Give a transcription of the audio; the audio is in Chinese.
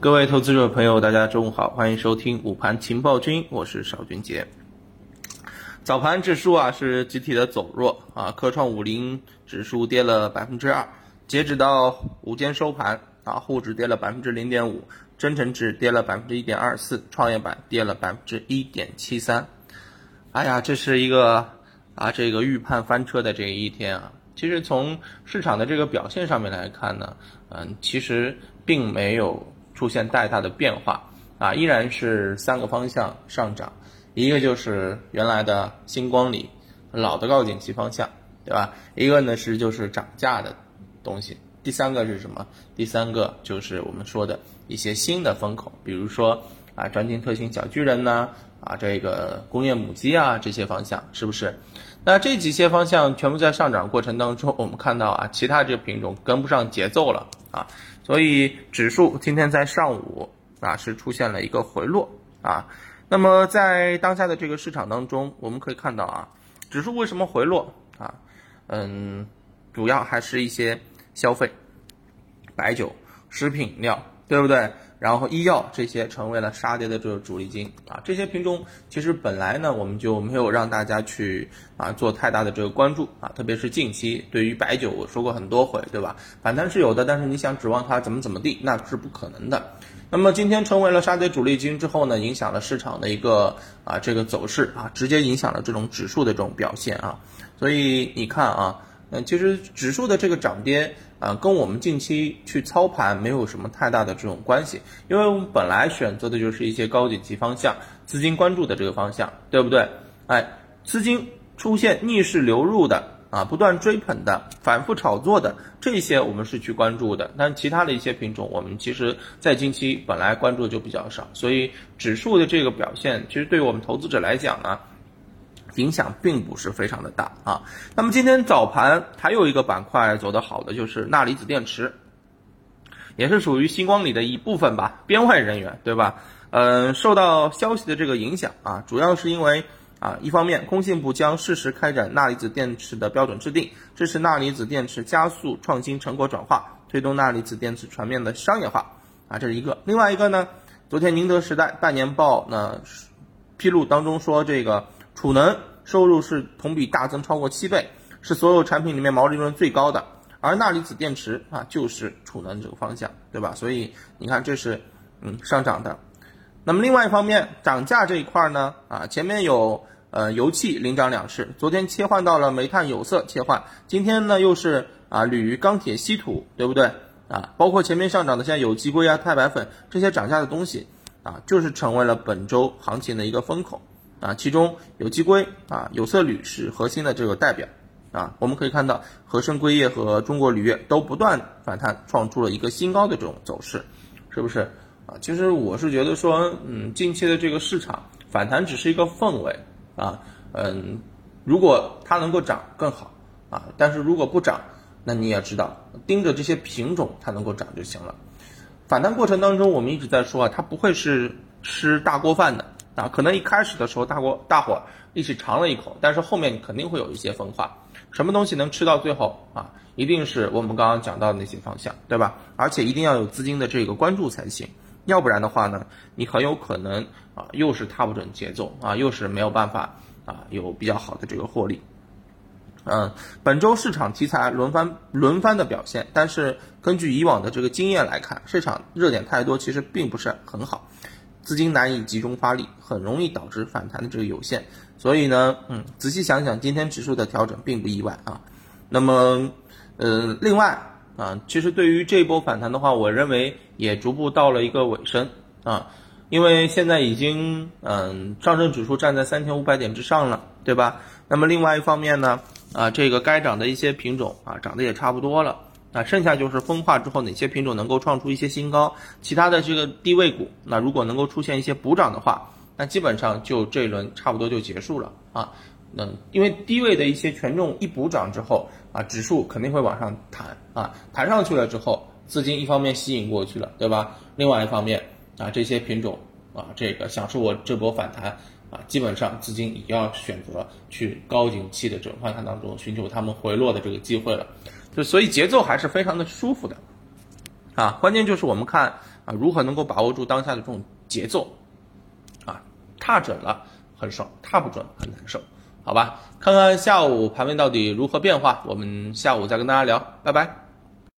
各位投资者朋友，大家中午好，欢迎收听午盘情报君，我是邵军杰。早盘指数啊是集体的走弱啊，科创五零指数跌了百分之二，截止到午间收盘啊，沪指跌了百分之零点五，深成指跌了百分之一点二四，创业板跌了百分之一点七三。哎呀，这是一个啊这个预判翻车的这一天啊。其实从市场的这个表现上面来看呢，嗯，其实并没有出现太大的变化啊，依然是三个方向上涨，一个就是原来的星光里老的高景气方向，对吧？一个呢是就是涨价的东西，第三个是什么？第三个就是我们说的一些新的风口，比如说啊专精特新小巨人呢，啊这个工业母机啊这些方向，是不是？那这几些方向全部在上涨过程当中，我们看到啊，其他这个品种跟不上节奏了啊，所以指数今天在上午啊是出现了一个回落啊。那么在当下的这个市场当中，我们可以看到啊，指数为什么回落啊？嗯，主要还是一些消费、白酒、食品饮料，对不对？然后医药这些成为了杀跌的这个主力军啊，这些品种其实本来呢，我们就没有让大家去啊做太大的这个关注啊，特别是近期对于白酒，我说过很多回，对吧？反弹是有的，但是你想指望它怎么怎么地，那是不可能的。那么今天成为了杀跌主力军之后呢，影响了市场的一个啊这个走势啊，直接影响了这种指数的这种表现啊。所以你看啊，嗯，其实指数的这个涨跌。啊，跟我们近期去操盘没有什么太大的这种关系，因为我们本来选择的就是一些高景气方向，资金关注的这个方向，对不对？哎，资金出现逆势流入的啊，不断追捧的，反复炒作的这些，我们是去关注的。但其他的一些品种，我们其实在近期本来关注就比较少，所以指数的这个表现，其实对于我们投资者来讲呢。影响并不是非常的大啊。那么今天早盘还有一个板块走得好的就是钠离子电池，也是属于星光里的一部分吧，编外人员对吧？嗯，受到消息的这个影响啊，主要是因为啊，一方面工信部将适时开展钠离子电池的标准制定，支持钠离子电池加速创新成果转化，推动钠离子电池全面的商业化啊，这是一个。另外一个呢，昨天宁德时代半年报呢披露当中说这个。储能收入是同比大增超过七倍，是所有产品里面毛利润最高的。而钠离子电池啊，就是储能这个方向，对吧？所以你看，这是嗯上涨的。那么另外一方面，涨价这一块呢，啊，前面有呃油气领涨两市，昨天切换到了煤炭有色切换，今天呢又是啊铝钢铁稀土，对不对？啊，包括前面上涨的像有机硅啊、钛白粉这些涨价的东西啊，就是成为了本周行情的一个风口。啊，其中有机硅啊、有色铝是核心的这个代表啊，我们可以看到和生硅业和中国铝业都不断反弹，创出了一个新高的这种走势，是不是啊？其实我是觉得说，嗯，近期的这个市场反弹只是一个氛围啊，嗯，如果它能够涨更好啊，但是如果不涨，那你也知道，盯着这些品种它能够涨就行了。反弹过程当中，我们一直在说啊，它不会是吃大锅饭的。啊，可能一开始的时候，大伙大伙一起尝了一口，但是后面肯定会有一些分化。什么东西能吃到最后啊？一定是我们刚刚讲到的那些方向，对吧？而且一定要有资金的这个关注才行，要不然的话呢，你很有可能啊，又是踏不准节奏啊，又是没有办法啊，有比较好的这个获利。嗯，本周市场题材轮番轮番的表现，但是根据以往的这个经验来看，市场热点太多，其实并不是很好。资金难以集中发力，很容易导致反弹的这个有限。所以呢，嗯，仔细想想，今天指数的调整并不意外啊。那么，呃，另外啊，其实对于这波反弹的话，我认为也逐步到了一个尾声啊，因为现在已经嗯，上证指数站在三千五百点之上了，对吧？那么另外一方面呢，啊，这个该涨的一些品种啊，涨得也差不多了。那剩下就是分化之后哪些品种能够创出一些新高，其他的这个低位股，那如果能够出现一些补涨的话，那基本上就这一轮差不多就结束了啊。那因为低位的一些权重一补涨之后啊，指数肯定会往上弹啊，弹上去了之后，资金一方面吸引过去了，对吧？另外一方面啊，这些品种啊，这个享受我这波反弹啊，基本上资金也要选择去高景气的转换它当中，寻求他们回落的这个机会了。就所以节奏还是非常的舒服的，啊，关键就是我们看啊如何能够把握住当下的这种节奏，啊，踏准了很爽，踏不准很难受，好吧？看看下午盘面到底如何变化，我们下午再跟大家聊，拜拜。